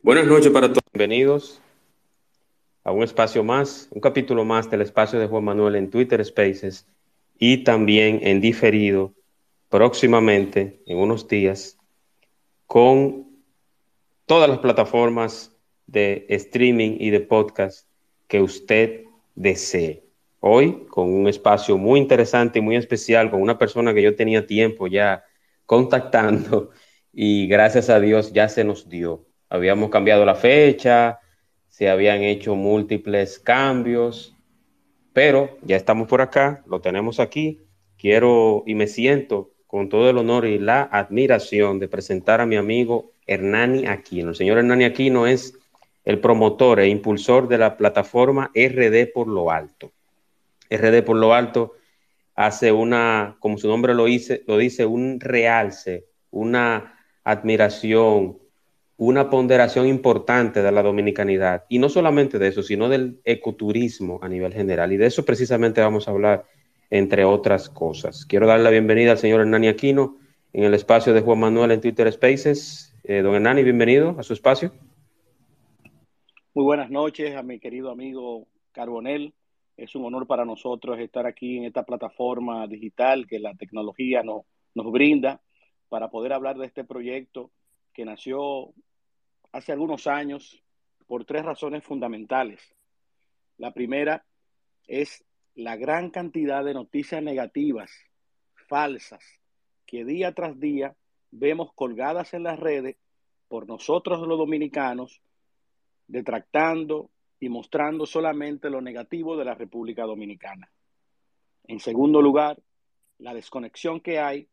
Buenas noches para todos. Bienvenidos a un espacio más, un capítulo más del espacio de Juan Manuel en Twitter Spaces y también en diferido próximamente, en unos días, con todas las plataformas de streaming y de podcast que usted desee. Hoy con un espacio muy interesante y muy especial, con una persona que yo tenía tiempo ya contactando y gracias a Dios ya se nos dio habíamos cambiado la fecha, se habían hecho múltiples cambios, pero ya estamos por acá, lo tenemos aquí. Quiero y me siento con todo el honor y la admiración de presentar a mi amigo Hernani Aquino. El señor Hernani Aquino es el promotor e impulsor de la plataforma RD por lo alto. RD por lo alto hace una, como su nombre lo dice, lo dice un realce, una admiración, una ponderación importante de la dominicanidad. Y no solamente de eso, sino del ecoturismo a nivel general. Y de eso precisamente vamos a hablar, entre otras cosas. Quiero darle la bienvenida al señor Hernani Aquino en el espacio de Juan Manuel en Twitter Spaces. Eh, don Hernani, bienvenido a su espacio. Muy buenas noches a mi querido amigo Carbonel. Es un honor para nosotros estar aquí en esta plataforma digital que la tecnología nos, nos brinda para poder hablar de este proyecto que nació hace algunos años por tres razones fundamentales. La primera es la gran cantidad de noticias negativas, falsas, que día tras día vemos colgadas en las redes por nosotros los dominicanos, detractando y mostrando solamente lo negativo de la República Dominicana. En segundo lugar, la desconexión que hay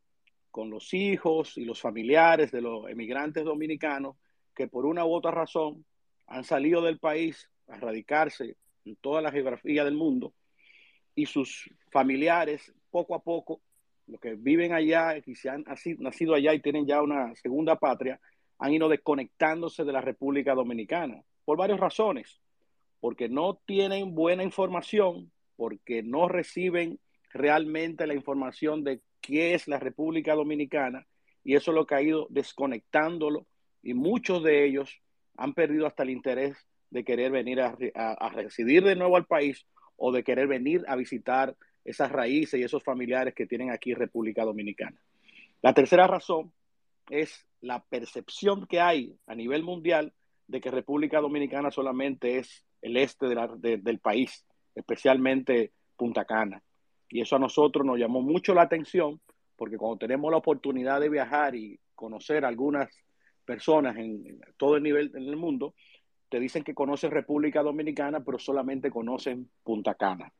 con los hijos y los familiares de los emigrantes dominicanos que por una u otra razón han salido del país a radicarse en toda la geografía del mundo y sus familiares poco a poco, los que viven allá y se han nacido allá y tienen ya una segunda patria, han ido desconectándose de la República Dominicana por varias razones, porque no tienen buena información, porque no reciben realmente la información de qué es la República Dominicana y eso es lo que ha ido desconectándolo y muchos de ellos han perdido hasta el interés de querer venir a, residir de nuevo al país o de querer venir a visitar esas raíces y esos familiares que tienen aquí República Dominicana. La tercera razón es la percepción que hay a nivel mundial de que República Dominicana solamente es el este del país, especialmente Punta Cana. Y eso a nosotros nos llamó mucho la atención porque cuando tenemos la oportunidad de viajar y conocer algunas personas en, todo el nivel del mundo te dicen que conocen República Dominicana, pero solamente conocen Punta Cana.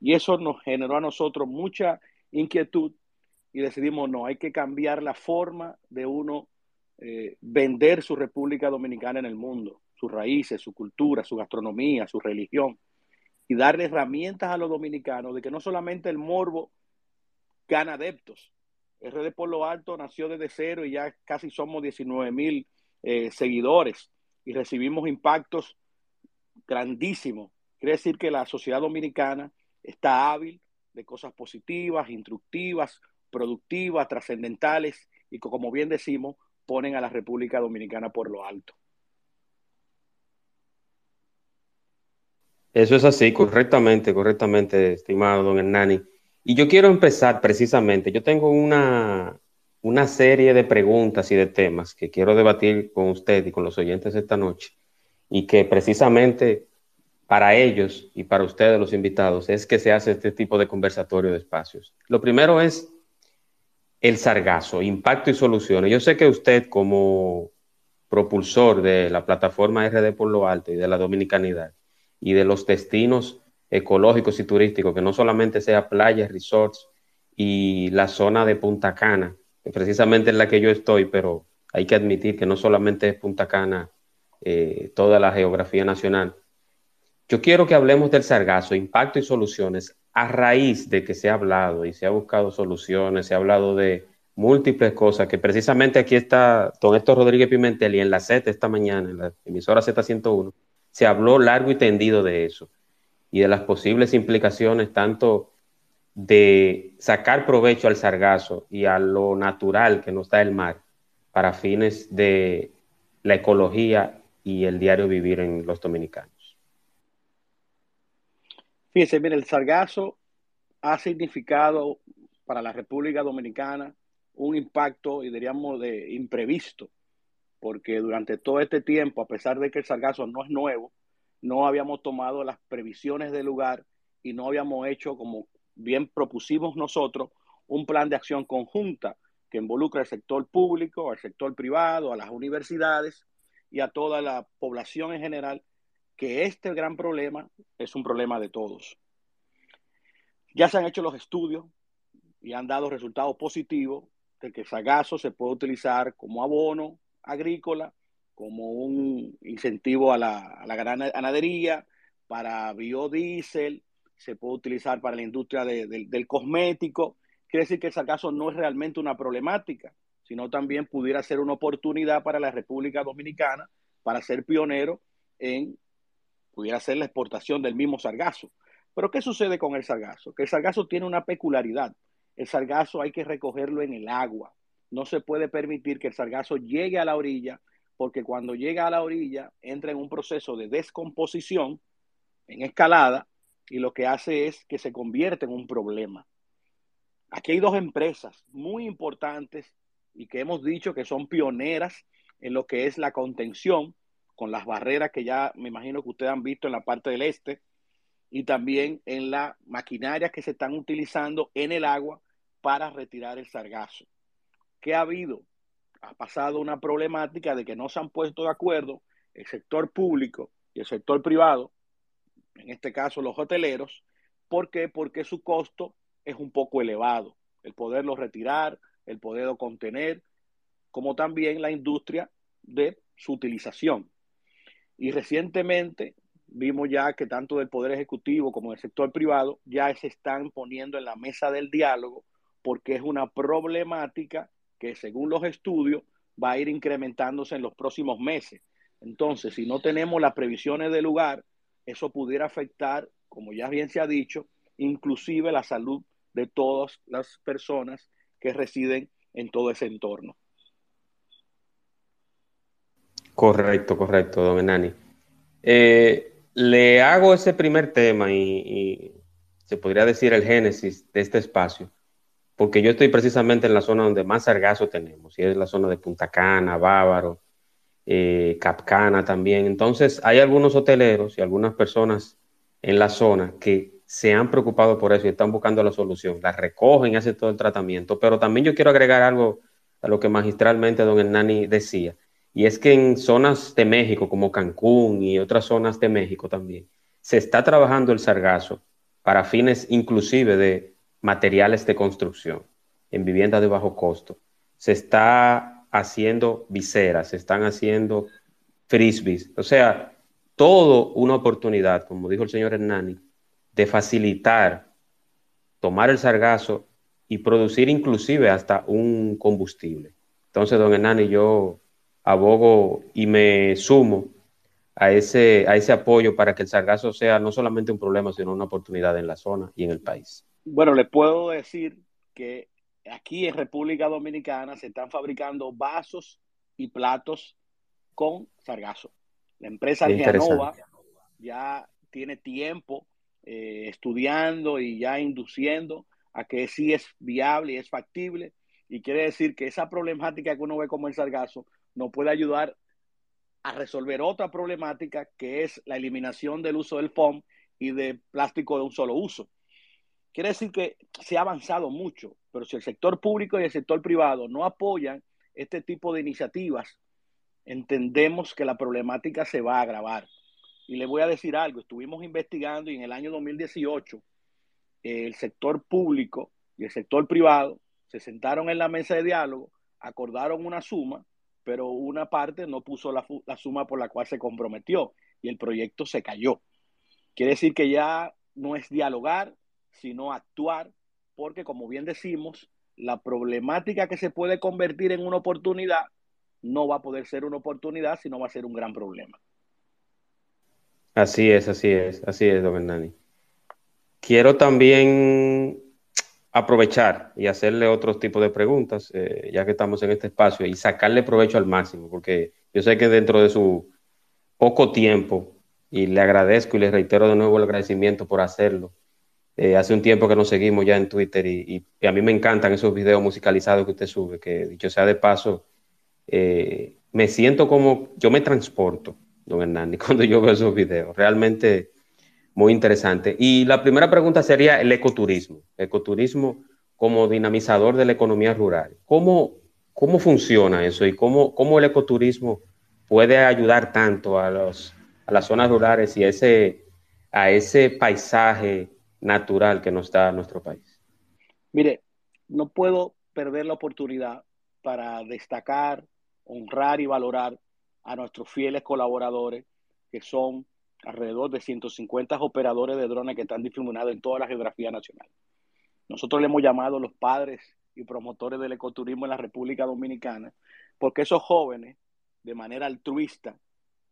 Y eso nos generó a nosotros mucha inquietud y decidimos, no, hay que cambiar la forma de uno eh, vender su República Dominicana en el mundo, sus raíces, su cultura, su gastronomía, su religión, y darle herramientas a los dominicanos de que no solamente el morbo gana adeptos, RD por lo alto nació desde cero y ya casi somos 19 mil eh, seguidores y recibimos impactos grandísimos. Quiere decir que la sociedad dominicana está hábil de cosas positivas, instructivas, productivas, trascendentales y como bien decimos, ponen a la República Dominicana por lo alto. Eso es así, correctamente, correctamente, estimado don Hernani. Y yo quiero empezar precisamente, yo tengo una, una serie de preguntas y de temas que quiero debatir con usted y con los oyentes esta noche y que precisamente para ellos y para ustedes los invitados es que se hace este tipo de conversatorio de espacios. Lo primero es el sargazo, impacto y soluciones. Yo sé que usted como propulsor de la plataforma RD por lo alto y de la dominicanidad y de los destinos ecológicos y turísticos, que no solamente sea playas, resorts y la zona de Punta Cana, que precisamente es la que yo estoy, pero hay que admitir que no solamente es Punta Cana eh, toda la geografía nacional. Yo quiero que hablemos del sargazo, impacto y soluciones, a raíz de que se ha hablado y se ha buscado soluciones, se ha hablado de múltiples cosas, que precisamente aquí está don Héctor Rodríguez Pimentel y en la Z esta mañana, en la emisora Z101, se habló largo y tendido de eso y de las posibles implicaciones tanto de sacar provecho al sargazo y a lo natural que nos da el mar para fines de la ecología y el diario vivir en los dominicanos. Fíjense, mire, el sargazo ha significado para la República Dominicana un impacto, y diríamos, de imprevisto, porque durante todo este tiempo, a pesar de que el sargazo no es nuevo, no habíamos tomado las previsiones del lugar y no habíamos hecho, como bien propusimos nosotros, un plan de acción conjunta que involucra al sector público, al sector privado, a las universidades y a toda la población en general, que este gran problema es un problema de todos. Ya se han hecho los estudios y han dado resultados positivos de que el sagazo se puede utilizar como abono agrícola como un incentivo a la, ganadería, para biodiesel, se puede utilizar para la industria del cosmético. Quiere decir que ese acaso no es realmente una problemática, sino también pudiera ser una oportunidad para la República Dominicana para ser pionero en, pudiera ser la exportación del mismo sargazo. Pero ¿qué sucede con el sargazo? Que el sargazo tiene una peculiaridad. El sargazo hay que recogerlo en el agua. No se puede permitir que el sargazo llegue a la orilla porque cuando llega a la orilla entra en un proceso de descomposición en escalada y lo que hace es que se convierte en un problema. Aquí hay dos empresas muy importantes y que hemos dicho que son pioneras en lo que es la contención con las barreras que ya me imagino que ustedes han visto en la parte del este y también en la maquinaria que se están utilizando en el agua para retirar el sargazo. ¿Qué ha habido? Ha pasado una problemática de que no se han puesto de acuerdo el sector público y el sector privado, en este caso los hoteleros. ¿Por qué? Porque su costo es un poco elevado. El poderlo retirar, el poderlo contener, como también la industria de su utilización. Y recientemente vimos ya que tanto del Poder Ejecutivo como del sector privado ya se están poniendo en la mesa del diálogo porque es una problemática que según los estudios va a ir incrementándose en los próximos meses. Entonces, si no tenemos las previsiones del lugar, eso pudiera afectar, como ya bien se ha dicho, inclusive la salud de todas las personas que residen en todo ese entorno. Correcto, correcto, don Enani. Eh, le hago ese primer tema y, y, se podría decir el génesis de este espacio porque yo estoy precisamente en la zona donde más sargazo tenemos, y es la zona de Punta Cana, Bávaro, eh, Capcana también. Entonces, hay algunos hoteleros y algunas personas en la zona que se han preocupado por eso y están buscando la solución, la recogen hacen todo el tratamiento. Pero también yo quiero agregar algo a lo que magistralmente don Hernani decía, y es que en zonas de México como Cancún y otras zonas de México también, se está trabajando el sargazo para fines inclusive de materiales de construcción, en viviendas de bajo costo. Se está haciendo viseras, se están haciendo frisbees. O sea, todo una oportunidad, como dijo el señor Hernani, de facilitar, tomar el sargazo y producir inclusive hasta un combustible. Entonces, don Hernani, yo abogo y me sumo a ese, a ese apoyo para que el sargazo sea no solamente un problema, sino una oportunidad en la zona y en el país. Bueno, le puedo decir que aquí en República Dominicana se están fabricando vasos y platos con sargazo. La empresa Argenova ya tiene tiempo eh, estudiando y ya induciendo a que sí es viable y es factible. Y quiere decir que esa problemática que uno ve como el sargazo nos puede ayudar a resolver otra problemática que es la eliminación del uso del foam y de plástico de un solo uso. Quiere decir que se ha avanzado mucho, pero si el sector público y el sector privado no apoyan este tipo de iniciativas, entendemos que la problemática se va a agravar. Y le voy a decir algo, estuvimos investigando y en el año 2018 el sector público y el sector privado se sentaron en la mesa de diálogo, acordaron una suma pero una parte no puso la, la suma por la cual se comprometió y el proyecto se cayó. Quiere decir que ya no es dialogar, sino actuar, porque como bien decimos, la problemática que se puede convertir en una oportunidad no va a poder ser una oportunidad, sino va a ser un gran problema. Así es, así es, así es, don Hernani. Quiero también aprovechar y hacerle otros tipos de preguntas, eh, ya que estamos en este espacio, y sacarle provecho al máximo, porque yo sé que dentro de su poco tiempo, y le agradezco y le reitero de nuevo el agradecimiento por hacerlo, eh, hace un tiempo que nos seguimos ya en Twitter y, a mí me encantan esos videos musicalizados que usted sube, que dicho sea de paso, eh, me siento como, yo me transporto, don Hernani, cuando yo veo esos videos, realmente muy interesante. Y la primera pregunta sería el ecoturismo, ecoturismo como dinamizador de la economía rural. ¿Cómo, cómo funciona eso y cómo, cómo el ecoturismo puede ayudar tanto a, los, a las zonas rurales y ese, a ese paisaje natural que nos da nuestro país. Mire, no puedo perder la oportunidad para destacar, honrar y valorar a nuestros fieles colaboradores, que son alrededor de 150 operadores de drones que están difuminados en toda la geografía nacional. Nosotros le hemos llamado los padres y promotores del ecoturismo en la República Dominicana, porque esos jóvenes, de manera altruista,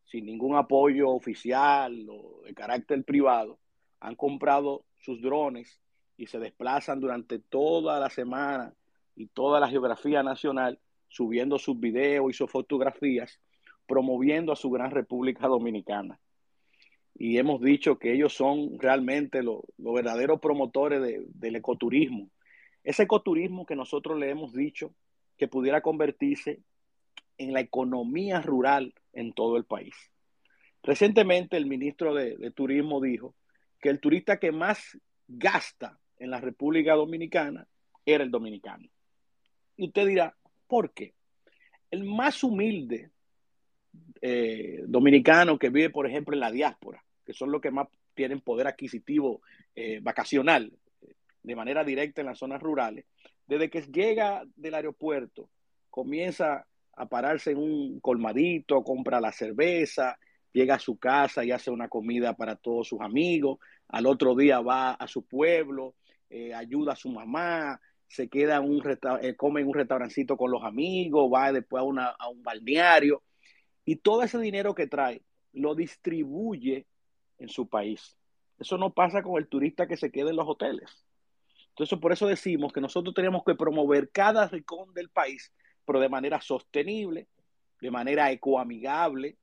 sin ningún apoyo oficial o de carácter privado, han comprado sus drones y se desplazan durante toda la semana y toda la geografía nacional subiendo sus videos y sus fotografías, promoviendo a su gran República Dominicana. Y hemos dicho que ellos son realmente los, verdaderos promotores del ecoturismo. Ese ecoturismo que nosotros le hemos dicho que pudiera convertirse en la economía rural en todo el país. Recientemente el ministro de Turismo dijo que el turista que más gasta en la República Dominicana era el dominicano. Y usted dirá, ¿por qué? El más humilde eh, dominicano que vive, por ejemplo, en la diáspora, que son los que más tienen poder adquisitivo eh, vacacional de manera directa en las zonas rurales, desde que llega del aeropuerto, comienza a pararse en un colmadito, compra la cerveza, llega a su casa y hace una comida para todos sus amigos, al otro día va a su pueblo, eh, ayuda a su mamá, se queda en un eh, come en un restaurancito con los amigos, va después a, a un balneario y todo ese dinero que trae lo distribuye en su país. Eso no pasa con el turista que se queda en los hoteles. Entonces, por eso decimos que nosotros tenemos que promover cada rincón del país, pero de manera sostenible, de manera ecoamigable,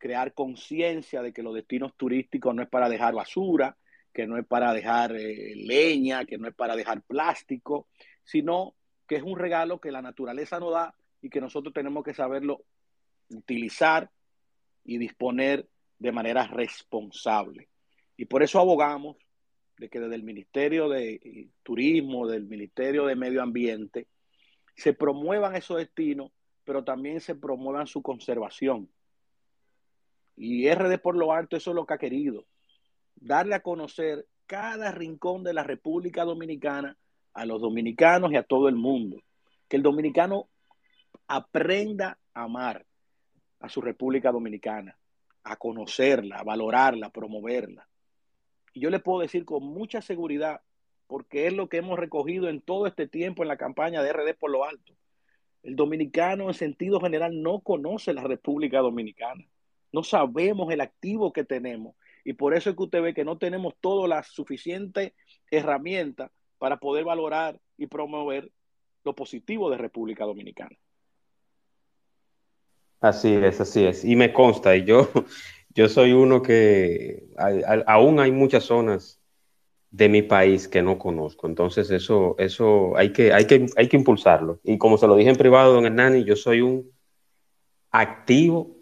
crear conciencia de que los destinos turísticos no es para dejar basura, que no es para dejar eh, leña, que no es para dejar plástico, sino que es un regalo que la naturaleza nos da y que nosotros tenemos que saberlo utilizar y disponer de manera responsable. Y por eso abogamos de que desde el Ministerio de Turismo, del Ministerio de Medio Ambiente, se promuevan esos destinos, pero también se promuevan su conservación. Y RD por lo alto, eso es lo que ha querido. Darle a conocer cada rincón de la República Dominicana a los dominicanos y a todo el mundo. Que el dominicano aprenda a amar a su República Dominicana, a conocerla, a valorarla, a promoverla. Y yo le puedo decir con mucha seguridad, porque es lo que hemos recogido en todo este tiempo en la campaña de RD por lo alto. El dominicano en sentido general no conoce la República Dominicana. No sabemos el activo que tenemos. Y por eso es que usted ve que no tenemos todas las suficientes herramientas para poder valorar y promover lo positivo de República Dominicana. Así es, así es. Y me consta, y yo, yo soy uno que aún hay muchas zonas de mi país que no conozco. Entonces, eso, eso hay que, hay que, hay que impulsarlo. Y como se lo dije en privado, don Hernani, yo soy un activo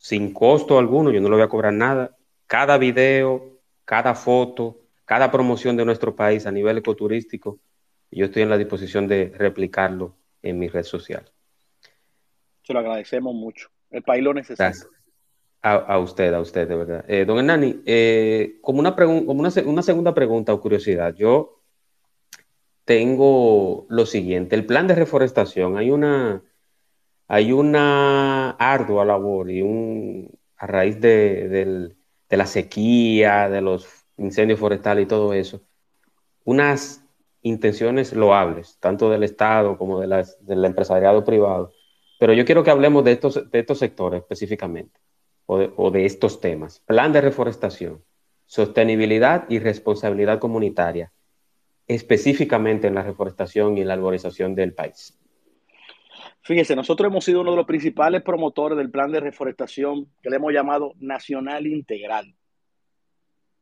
sin costo alguno, yo no le voy a cobrar nada. Cada video, cada foto, cada promoción de nuestro país a nivel ecoturístico, yo estoy en la disposición de replicarlo en mi red social. Se lo agradecemos mucho. El país lo necesita. A, usted, a usted, de verdad. Eh, don Hernani, eh, como, una, como una, una segunda pregunta o curiosidad, yo tengo lo siguiente, el plan de reforestación, hay una hay una ardua labor y a raíz de, la sequía, de los incendios forestales y todo eso, unas intenciones loables, tanto del Estado como de del empresariado privado. Pero yo quiero que hablemos de estos, sectores específicamente, o de estos temas. Plan de reforestación, sostenibilidad y responsabilidad comunitaria, específicamente en la reforestación y la arborización del país. Fíjese, nosotros hemos sido uno de los principales promotores del plan de reforestación que le hemos llamado Nacional Integral.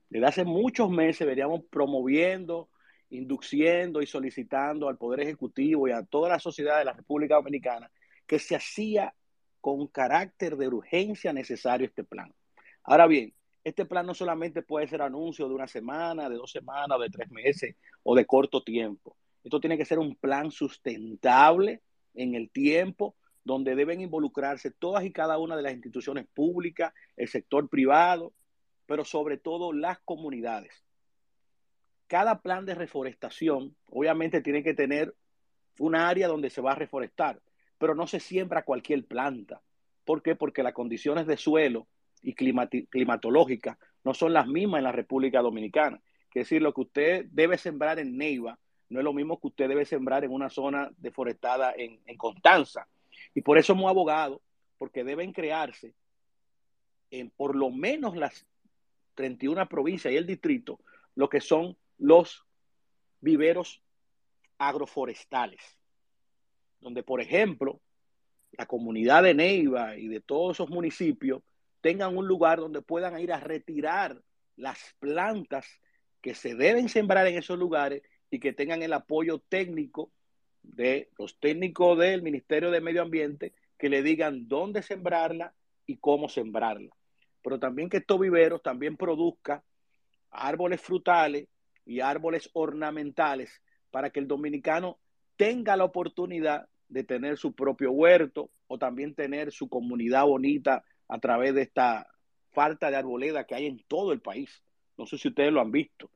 Desde hace muchos meses veníamos promoviendo, induciendo y solicitando al Poder Ejecutivo y a toda la sociedad de la República Dominicana que se hacía con carácter de urgencia necesario este plan. Ahora bien, este plan no solamente puede ser anuncio de una semana, de dos semanas, de tres meses o de corto tiempo. Esto tiene que ser un plan sustentable en el tiempo, donde deben involucrarse todas y cada una de las instituciones públicas, el sector privado, pero sobre todo las comunidades. Cada plan de reforestación obviamente tiene que tener un área donde se va a reforestar, pero no se siembra cualquier planta. ¿Por qué? Porque las condiciones de suelo y climatológicas no son las mismas en la República Dominicana. Es decir, lo que usted debe sembrar en Neiva no es lo mismo que usted debe sembrar en una zona deforestada en, Constanza. Y por eso hemos abogado, porque deben crearse en por lo menos las 31 provincias y el distrito, lo que son los viveros agroforestales, donde, por ejemplo, la comunidad de Neiva y de todos esos municipios tengan un lugar donde puedan ir a retirar las plantas que se deben sembrar en esos lugares y que tengan el apoyo técnico de los técnicos del Ministerio de Medio Ambiente que le digan dónde sembrarla y cómo sembrarla. Pero también que estos viveros también produzcan árboles frutales y árboles ornamentales para que el dominicano tenga la oportunidad de tener su propio huerto o también tener su comunidad bonita a través de esta falta de arboleda que hay en todo el país. No sé si ustedes lo han visto.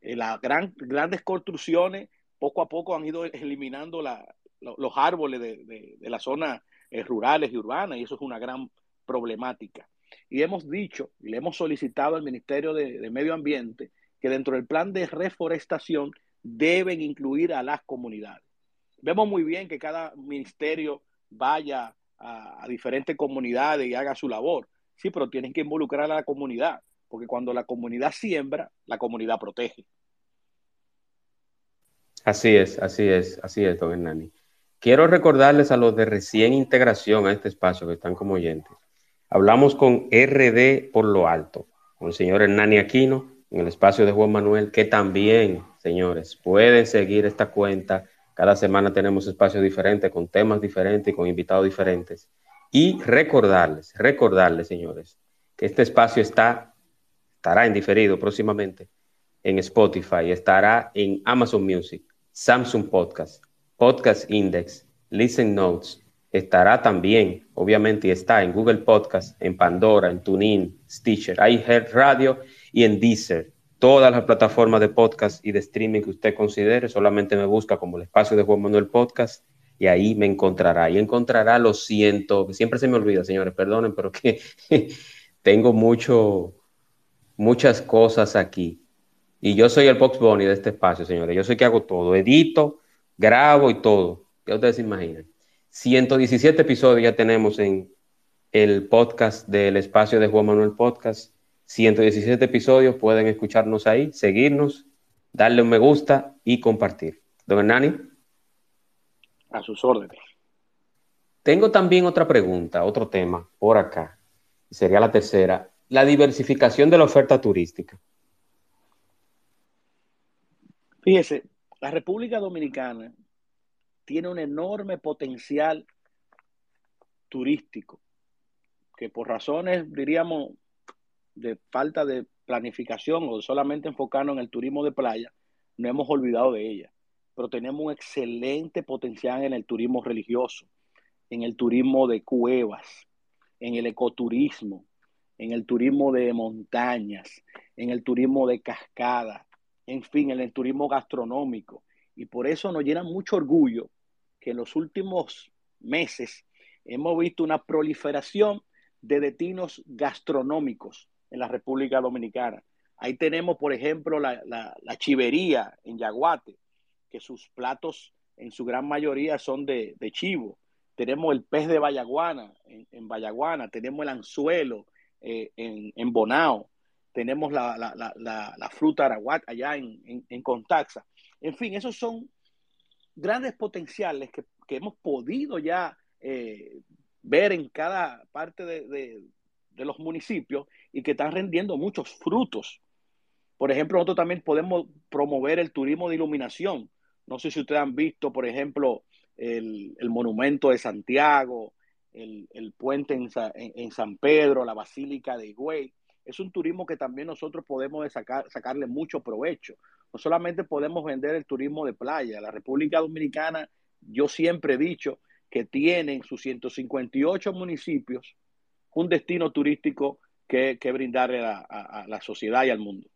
Eh, las gran, grandes construcciones poco a poco han ido eliminando los árboles de, las zonas eh, rurales y urbanas y eso es una gran problemática. Y hemos dicho y le hemos solicitado al Ministerio de, Medio Ambiente que dentro del plan de reforestación deben incluir a las comunidades. Vemos muy bien que cada ministerio vaya a, a, diferentes comunidades y haga su labor. Sí, pero tienen que involucrar a la comunidad porque cuando la comunidad siembra, la comunidad protege. Así es, así es, así es, don Hernani. Quiero recordarles a los de recién integración a este espacio que están como oyentes. Hablamos con RD por lo alto, con el señor Hernani Aquino, en el espacio de Juan Manuel, que también, señores, pueden seguir esta cuenta. Cada semana tenemos espacios diferentes, con temas diferentes y con invitados diferentes. Y recordarles, recordarles, señores, que este espacio está estará en diferido próximamente en Spotify, estará en Amazon Music, Samsung Podcast, Podcast Index, Listen Notes, estará también, obviamente, está en Google Podcast, en Pandora, en TuneIn, Stitcher, iHeart Radio y en Deezer. Todas las plataformas de podcast y de streaming que usted considere, solamente me busca como el espacio de Juan Manuel Podcast y ahí me encontrará. Y encontrará lo siento, que siempre se me olvida, señores, perdonen, pero que tengo mucho, muchas cosas aquí. Y yo soy el Box Bunny de este espacio, señores. Yo soy que hago todo. Edito, grabo y todo. ¿Qué ustedes se imaginan? 117 episodios ya tenemos en el podcast del espacio de Juan Manuel Podcast. 117 episodios. Pueden escucharnos ahí, seguirnos, darle un me gusta y compartir. Don Hernani. A sus órdenes. Tengo también otra pregunta, otro tema por acá. Sería la tercera la diversificación de la oferta turística? Fíjese, la República Dominicana tiene un enorme potencial turístico que por razones, diríamos, de falta de planificación o solamente enfocarnos en el turismo de playa, no hemos olvidado de ella. Pero tenemos un excelente potencial en el turismo religioso, en el turismo de cuevas, en el ecoturismo, en el turismo de montañas, en el turismo de cascada, en fin, en el turismo gastronómico. Y por eso nos llena mucho orgullo que en los últimos meses hemos visto una proliferación de destinos gastronómicos en la República Dominicana. Ahí tenemos, por ejemplo, la, chivería en Yaguate, que sus platos en su gran mayoría son de, chivo. Tenemos el pez de Bayaguana en, en tenemos el anzuelo eh, en, en, Bonao, tenemos la, fruta araguat allá en, en, Contaxa. En fin, esos son grandes potenciales que, hemos podido ya eh, ver en cada parte de, los municipios y que están rendiendo muchos frutos. Por ejemplo, nosotros también podemos promover el turismo de iluminación. No sé si ustedes han visto, por ejemplo, el, monumento de Santiago, el, puente en, San Pedro, la Basílica de Higüey. Es un turismo que también nosotros podemos sacar, sacarle mucho provecho. No solamente podemos vender el turismo de playa. La República Dominicana, yo siempre he dicho que tiene en sus 158 municipios un destino turístico que, brindarle a la sociedad y al mundo.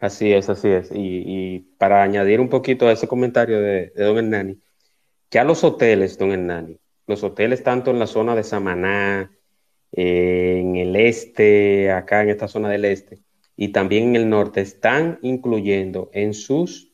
Así es, así es. Y, para añadir un poquito a ese comentario de, don Hernani, ya los hoteles, don Hernani, los hoteles tanto en la zona de Samaná, eh, en el este, acá en esta zona del este, y también en el norte, están incluyendo en sus,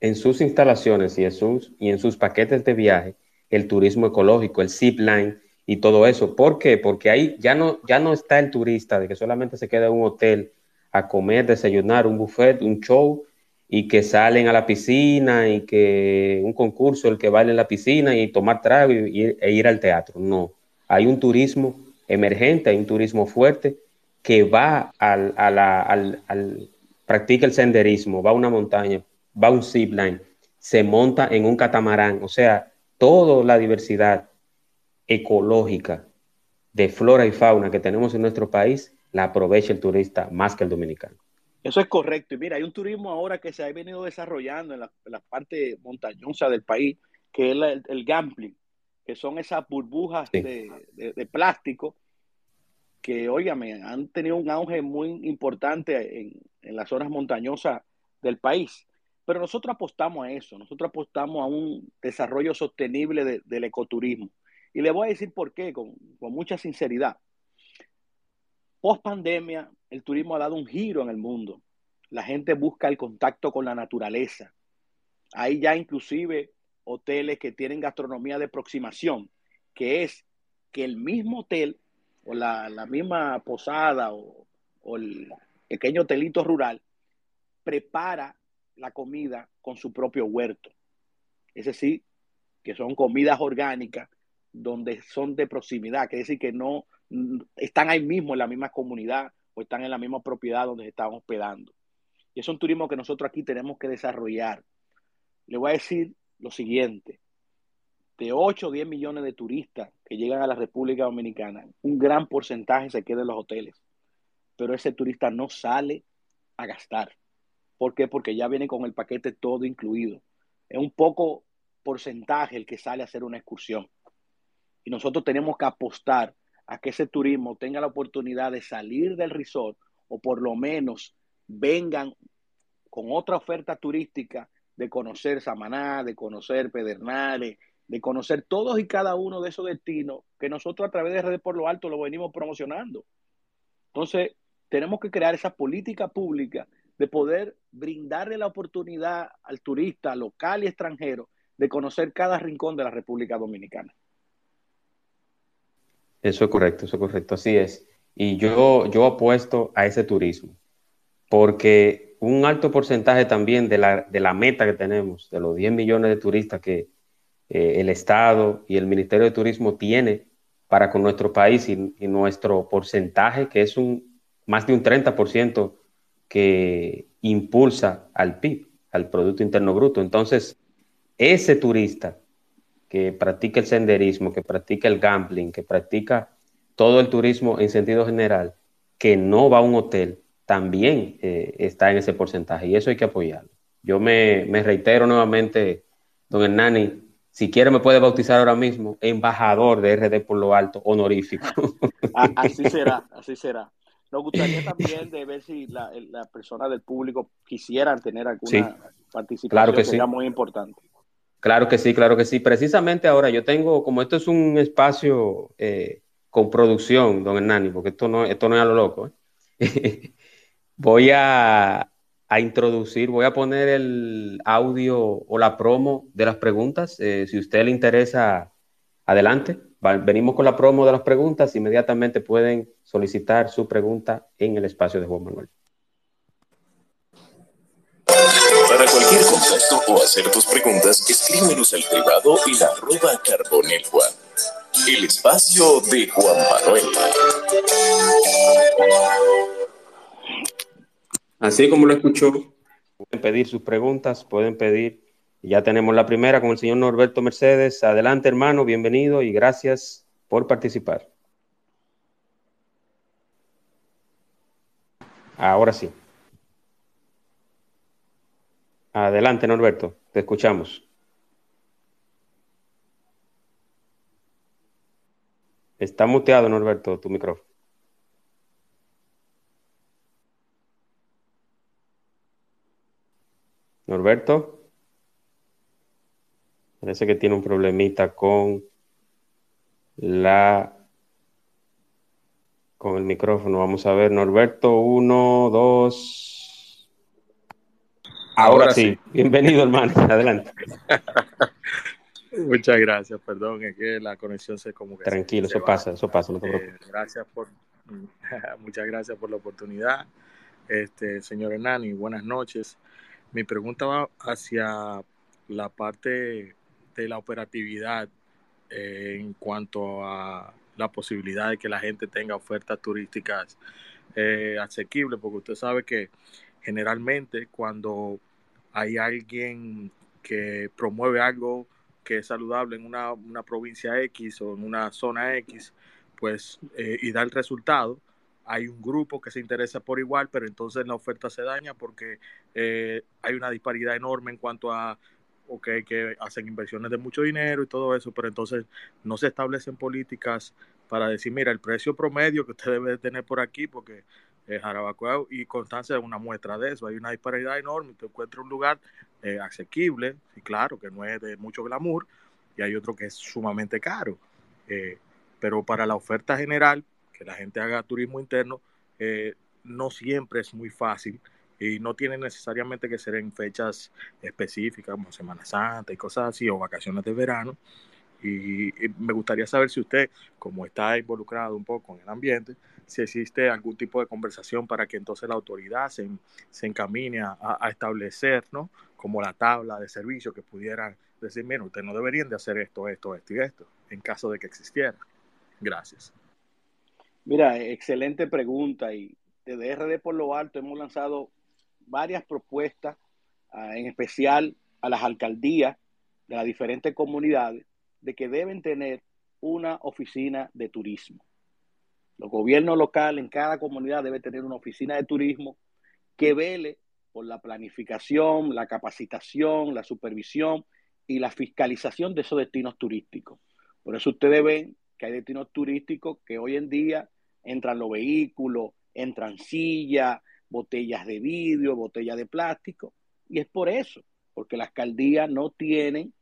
en sus instalaciones y en sus, y en sus paquetes de viaje el turismo ecológico, el zip line y todo eso. ¿Por qué? Porque ahí ya no, ya no está el turista de que solamente se queda en un hotel a comer, desayunar, un buffet, un show, y que salen a la piscina y que un concurso, el que baile en la piscina y tomar trago y, e ir al teatro. No, hay un turismo emergente, hay un turismo fuerte que va al, al, al, practica el senderismo, va a una montaña, va a un zipline, se monta en un catamarán, o sea, toda la diversidad ecológica de flora y fauna que tenemos en nuestro país la aprovecha el turista más que el dominicano. Eso es correcto. Y mira, hay un turismo ahora que se ha venido desarrollando en la, parte montañosa del país, que es el, gambling, que son esas burbujas de, plástico que, óigame, han tenido un auge muy importante en, las zonas montañosas del país. Pero nosotros apostamos a eso, nosotros apostamos a un desarrollo sostenible del ecoturismo. Y le voy a decir por qué, con mucha sinceridad. Post pandemia, el turismo ha dado un giro en el mundo. La gente busca el contacto con la naturaleza. Hay ya inclusive hoteles que tienen gastronomía de aproximación, que es que el mismo hotel o la, misma posada o, o el pequeño hotelito rural prepara la comida con su propio huerto. Es decir, que son comidas orgánicas donde son de proximidad, que es decir, que no, están ahí mismo en la misma comunidad o están en la misma propiedad donde se están hospedando. Y es un turismo que nosotros aquí tenemos que desarrollar. Le voy a decir lo siguiente. De 8 o 10 millones de turistas que llegan a la República Dominicana, un gran porcentaje se queda en los hoteles. Pero ese turista no sale a gastar. ¿Por qué? Porque ya viene con el paquete todo incluido. Es un poco porcentaje el que sale a hacer una excursión. Y nosotros tenemos que apostar a que ese turismo tenga la oportunidad de salir del resort o por lo menos vengan con otra oferta turística de conocer Samaná, de conocer Pedernales, de conocer todos y cada uno de esos destinos que nosotros a través de Redes por lo Alto lo venimos promocionando. Entonces, tenemos que crear esa política pública de poder brindarle la oportunidad al turista local y extranjero de conocer cada rincón de la República Dominicana. Eso es correcto, eso es correcto, así es. Y yo, yo apuesto a ese turismo, porque un alto porcentaje también de la, de la meta que tenemos, de los 10 millones de turistas que eh, el Estado y el Ministerio de Turismo tiene para con nuestro país y, nuestro porcentaje, que es un más de un 30% que impulsa al PIB, al Producto Interno Bruto. Entonces, ese turista que practica el senderismo, que practica el gambling, que practica todo el turismo en sentido general, que no va a un hotel, también eh, está en ese porcentaje y eso hay que apoyarlo. Yo me, reitero nuevamente, don Hernani, si quiere me puede bautizar ahora mismo embajador de RD por lo alto, honorífico. Así será, así será. Nos gustaría también de ver si la, la persona del público quisieran tener alguna participación, claro que sería muy importante. Claro que sí, claro que sí. Precisamente ahora yo tengo, como esto es un espacio eh, con producción, don Hernani, porque esto no, esto no es a lo loco, ¿eh? voy a, introducir, voy a poner el audio o la promo de las preguntas. Eh, si a usted le interesa, adelante. venimos con la promo de las preguntas. Inmediatamente pueden solicitar su pregunta en el espacio de Juan Manuel. O hacer tus preguntas, escríbenos al privado y la arroba Carbonel Juan. El espacio de Juan Manuel. Así como lo escuchó, pueden pedir sus preguntas, pueden pedir. Ya tenemos la primera con el señor Norberto Mercedes. Adelante, hermano, bienvenido y gracias por participar. Ahora sí. Adelante, Norberto, te escuchamos. Está muteado, Norberto, tu micrófono. Norberto. Parece que tiene un problemita con la con el micrófono. Vamos a ver, Norberto, uno, dos. Ahora, sí. Bienvenido, hermano. Adelante. Muchas gracias, perdón, es que la conexión se como que Tranquilo, eso pasa, eso pasa, no te eh, gracias por, muchas gracias por la oportunidad, este, señor Hernani, buenas noches. Mi pregunta va hacia la parte de la operatividad eh, en cuanto a la posibilidad de que la gente tenga ofertas turísticas eh, asequibles, porque usted sabe que generalmente cuando hay alguien que promueve algo que es saludable en una, provincia X o en una zona X, pues, eh, y da el resultado, hay un grupo que se interesa por igual, pero entonces la oferta se daña porque eh, hay una disparidad enorme en cuanto a okay, que hacen inversiones de mucho dinero y todo eso, pero entonces no se establecen políticas para decir, mira, el precio promedio que usted debe tener por aquí, porque eh, Jarabacoa y Constancia es una muestra de eso, hay una disparidad enorme, usted encuentra un lugar eh, asequible, y claro, que no es de mucho glamour, y hay otro que es sumamente caro, eh, pero para la oferta general, que la gente haga turismo interno, eh, no siempre es muy fácil y no tiene necesariamente que ser en fechas específicas como Semana Santa y cosas así o vacaciones de verano. Y, me gustaría saber si usted, como está involucrado un poco en el ambiente, si existe algún tipo de conversación para que entonces la autoridad se, se encamine a, establecer, ¿no? Como la tabla de servicios que pudieran decir, mira, ustedes no deberían de hacer esto, esto, esto y esto, en caso de que existiera. Gracias. Mira, excelente pregunta y desde RD por lo alto hemos lanzado varias propuestas, ah, en especial a las alcaldías de las diferentes comunidades, de que deben tener una oficina de turismo. Los gobiernos locales en cada comunidad debe tener una oficina de turismo que vele por la planificación, la capacitación, la supervisión y la fiscalización de esos destinos turísticos. Por eso ustedes ven que hay destinos turísticos que hoy en día entran los vehículos, entran sillas, botellas de vidrio, botellas de plástico, y es por eso, porque las alcaldías no tienen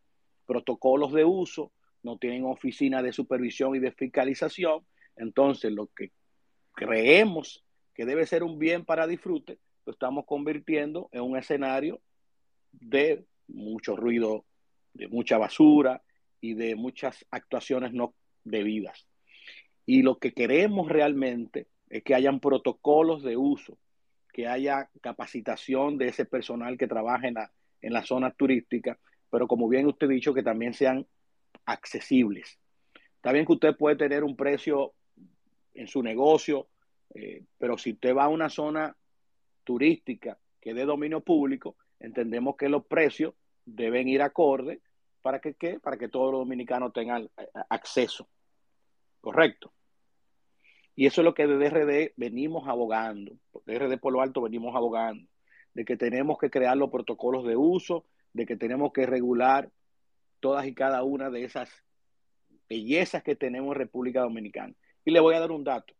protocolos de uso, no tienen oficina de supervisión y de fiscalización, entonces lo que creemos que debe ser un bien para disfrute, lo estamos convirtiendo en un escenario de mucho ruido, de mucha basura y de muchas actuaciones no debidas. Y lo que queremos realmente es que hayan protocolos de uso, que haya capacitación de ese personal que trabaja en la, en la zona turística, pero como bien usted ha dicho, que también sean accesibles. Está bien que usted puede tener un precio en su negocio, eh, pero si usted va a una zona turística que es de dominio público, entendemos que los precios deben ir acorde para que, ¿qué? para que todos los dominicanos tengan eh, acceso. Correcto. Y eso es lo que de DRD venimos abogando, DRD por lo alto venimos abogando, de que tenemos que crear los protocolos de uso, de que tenemos que regular todas y cada una de esas bellezas que tenemos en República Dominicana. Y le voy a dar un dato.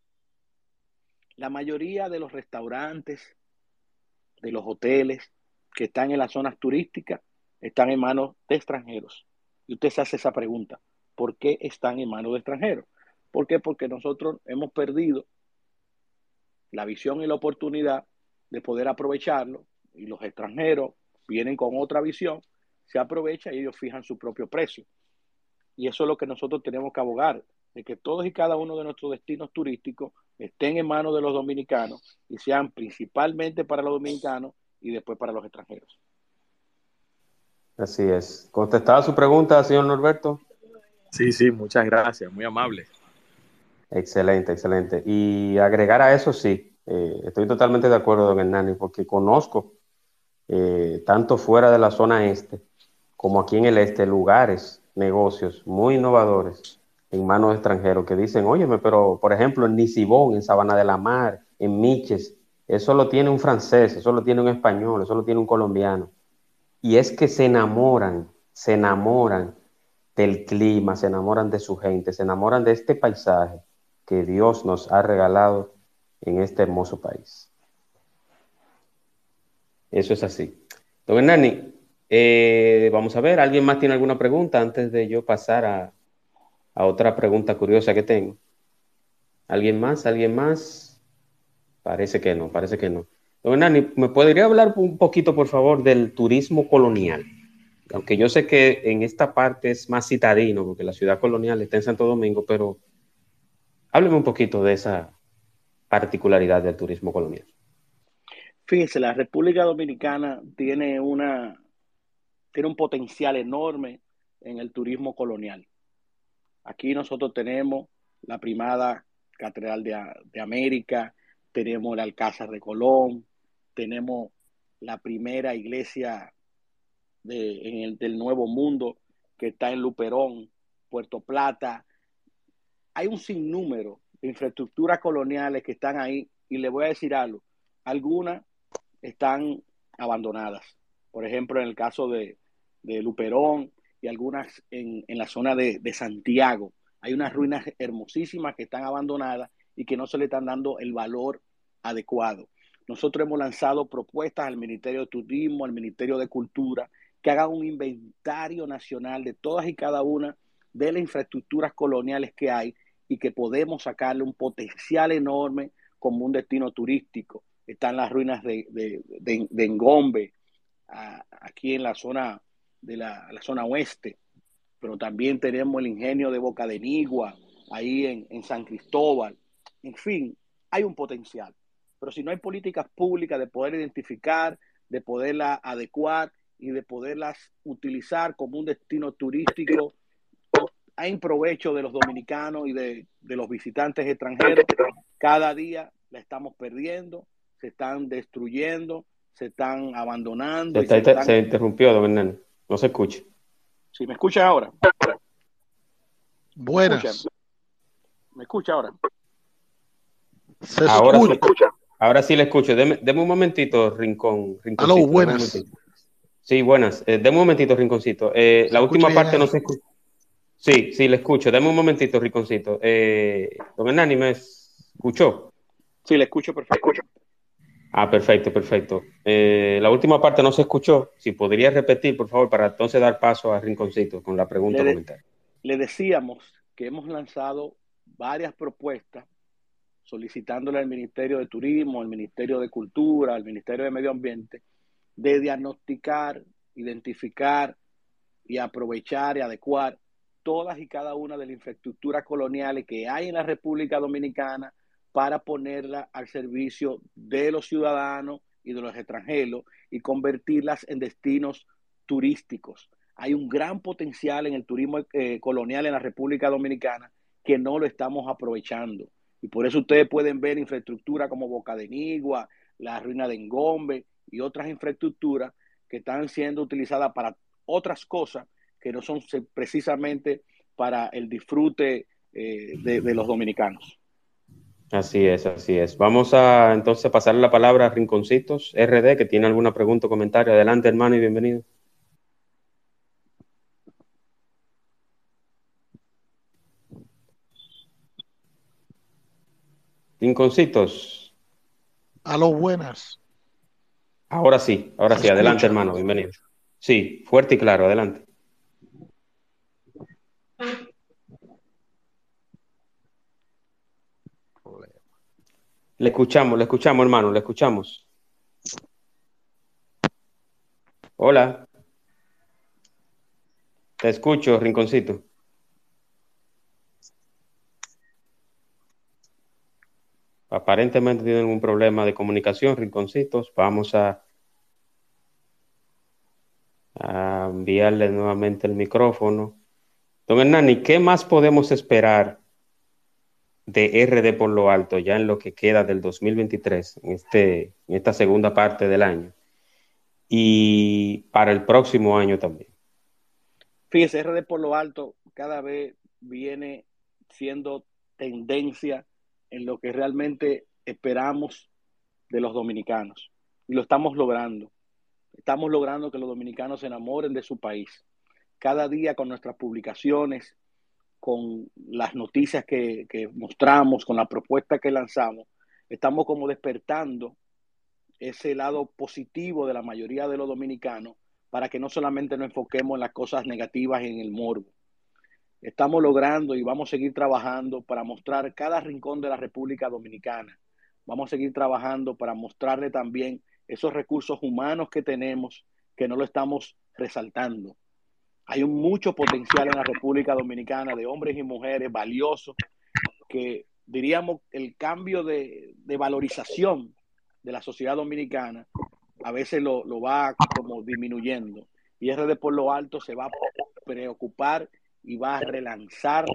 La mayoría de los restaurantes, de los hoteles que están en las zonas turísticas, están en manos de extranjeros. Y usted se hace esa pregunta, ¿por qué están en manos de extranjeros? ¿Por qué? Porque nosotros hemos perdido la visión y la oportunidad de poder aprovecharlo y los extranjeros vienen con otra visión, se aprovecha y ellos fijan su propio precio. Y eso es lo que nosotros tenemos que abogar, de que todos y cada uno de nuestros destinos turísticos estén en manos de los dominicanos y sean principalmente para los dominicanos y después para los extranjeros. Así es. ¿Contestada su pregunta, señor Norberto? Sí, sí, muchas gracias, muy amable. Excelente, excelente. Y agregar a eso, sí, eh, estoy totalmente de acuerdo, don Hernani, porque conozco, eh, tanto fuera de la zona este como aquí en el este, lugares, negocios muy innovadores en manos extranjeros que dicen, óyeme, pero por ejemplo en Nisibón, en Sabana de la Mar, en Miches, eso lo tiene un francés, eso lo tiene un español, eso lo tiene un colombiano. Y es que se enamoran, se enamoran del clima, se enamoran de su gente, se enamoran de este paisaje que Dios nos ha regalado en este hermoso país. Eso es así. Don Hernani, eh, vamos a ver, ¿alguien más tiene alguna pregunta antes de yo pasar a, a otra pregunta curiosa que tengo? ¿Alguien más? ¿Alguien más? Parece que no, parece que no. Don Hernani, ¿me podría hablar un poquito, por favor, del turismo colonial? Aunque yo sé que en esta parte es más citadino, porque la ciudad colonial está en Santo Domingo, pero hábleme un poquito de esa particularidad del turismo colonial. Fíjese, la República Dominicana tiene una tiene un potencial enorme en el turismo colonial. Aquí nosotros tenemos la primada Catedral de, América, tenemos el Alcázar de Colón, tenemos la primera iglesia de, del Nuevo Mundo que está en Luperón, Puerto Plata. Hay un sinnúmero de infraestructuras coloniales que están ahí y le voy a decir algo, algunas están abandonadas. Por ejemplo, en el caso de, de Luperón y algunas en, la zona de, Santiago. Hay unas ruinas hermosísimas que están abandonadas y que no se le están dando el valor adecuado. Nosotros hemos lanzado propuestas al Ministerio de Turismo, al Ministerio de Cultura, que hagan un inventario nacional de todas y cada una de las infraestructuras coloniales que hay y que podemos sacarle un potencial enorme como un destino turístico. Están las ruinas de, de, Engombe, aquí en la zona de la, zona oeste, pero también tenemos el ingenio de Boca de Nigua, ahí en, en San Cristóbal. En fin, hay un potencial. Pero si no hay políticas públicas de poder identificar, de poderlas adecuar y de poderlas utilizar como un destino turístico hay provecho de los dominicanos y de, de, los visitantes extranjeros. Cada día la estamos perdiendo, se están destruyendo, se están abandonando. Se, interrumpió, don Hernán. No se escucha. Sí, me escucha ahora. Buenas. ¿Me escucha ahora? Se ahora, escucha. Sí, ahora sí le escucho. Deme, un momentito, Rincón. Aló, buenas. Sí, buenas. Eh, deme un momentito, Rinconcito. Eh, la última parte no se escucha. Sí, sí, le escucho. Deme un momentito, Rinconcito. Eh, don Hernani, ¿me escuchó? Sí, le escucho perfecto. Ah, perfecto, perfecto. Eh, la última parte no se escuchó. Si podría repetir, por favor, para entonces dar paso a Rinconcito con la pregunta le. Le decíamos que hemos lanzado varias propuestas solicitándole al Ministerio de Turismo, al Ministerio de Cultura, al Ministerio de Medio Ambiente, de diagnosticar, identificar y aprovechar y adecuar todas y cada una de las infraestructuras coloniales que hay en la República Dominicana para ponerla al servicio de los ciudadanos y de los extranjeros y convertirlas en destinos turísticos. Hay un gran potencial en el turismo eh, colonial en la República Dominicana que no lo estamos aprovechando. Y por eso ustedes pueden ver infraestructura como Boca de Nigua, la ruina de Engombe y otras infraestructuras que están siendo utilizadas para otras cosas que no son precisamente para el disfrute eh, de los dominicanos. Así es, así es. Vamos a entonces pasarle la palabra a Rinconcitos RD, que tiene alguna pregunta o comentario. Adelante, hermano, y bienvenido. Rinconcitos. Aló, buenas. Ahora sí, ahora sí, adelante, hermano, bienvenido. Sí, fuerte y claro, adelante. Le escuchamos, le escuchamos, hermano, le escuchamos. Hola. Te escucho, Rinconcito. Aparentemente tienen un problema de comunicación, Rinconcitos. Vamos a, a enviarle nuevamente el micrófono. Don Hernani, ¿qué más podemos esperar de RD por lo alto ya en lo que queda del 2023, en, este, en esta segunda parte del año? Y para el próximo año también. Fíjese, RD por lo alto cada vez viene siendo tendencia en lo que realmente esperamos de los dominicanos. Y lo estamos logrando. Estamos logrando que los dominicanos se enamoren de su país. Cada día con nuestras publicaciones, con las noticias que, mostramos, con la propuesta que lanzamos, estamos como despertando ese lado positivo de la mayoría de los dominicanos para que no solamente nos enfoquemos en las cosas negativas en el morbo. Estamos logrando y vamos a seguir trabajando para mostrar cada rincón de la República Dominicana. Vamos a seguir trabajando para mostrarle también esos recursos humanos que tenemos que no lo estamos resaltando. Hay un mucho potencial en la República Dominicana de hombres y mujeres valiosos que diríamos el cambio de, de valorización de la sociedad dominicana a veces lo, lo, va como disminuyendo. Y RD por lo alto se va a preocupar y va a relanzar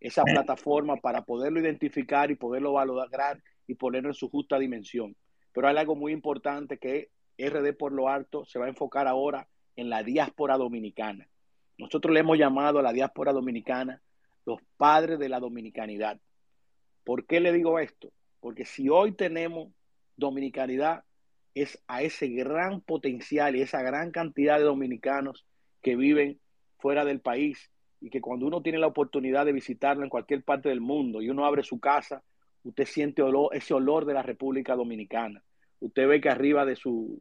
esa plataforma para poderlo identificar y poderlo valorar y ponerlo en su justa dimensión. Pero hay algo muy importante que RD por lo alto se va a enfocar ahora en la diáspora dominicana. Nosotros le hemos llamado a la diáspora dominicana los padres de la dominicanidad. ¿Por qué le digo esto? Porque si hoy tenemos dominicanidad, es a ese gran potencial y esa gran cantidad de dominicanos que viven fuera del país y que cuando uno tiene la oportunidad de visitarlo en cualquier parte del mundo y uno abre su casa, usted siente ese olor de la República Dominicana. Usted ve que arriba de su,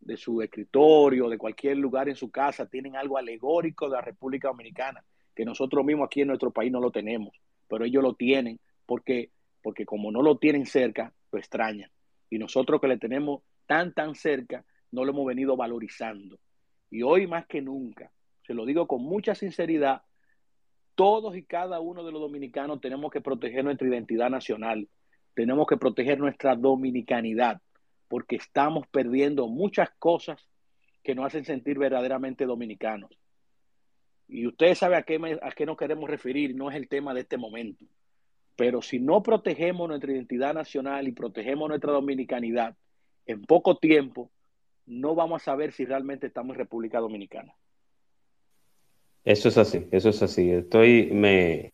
de su escritorio, de cualquier lugar en su casa, tienen algo alegórico de la República Dominicana, que nosotros mismos aquí en nuestro país no lo tenemos, pero ellos lo tienen porque, porque como no lo tienen cerca, lo extrañan. Y nosotros que le tenemos tan, tan cerca, no lo hemos venido valorizando. Y hoy más que nunca, se lo digo con mucha sinceridad, todos y cada uno de los dominicanos tenemos que proteger nuestra identidad nacional, tenemos que proteger nuestra dominicanidad, porque estamos perdiendo muchas cosas que nos hacen sentir verdaderamente dominicanos. Y ustedes saben a qué, a qué nos queremos referir, no es el tema de este momento. Pero si no protegemos nuestra identidad nacional y protegemos nuestra dominicanidad, en poco tiempo no vamos a saber si realmente estamos en República Dominicana. Eso es así, eso es así. Estoy, me,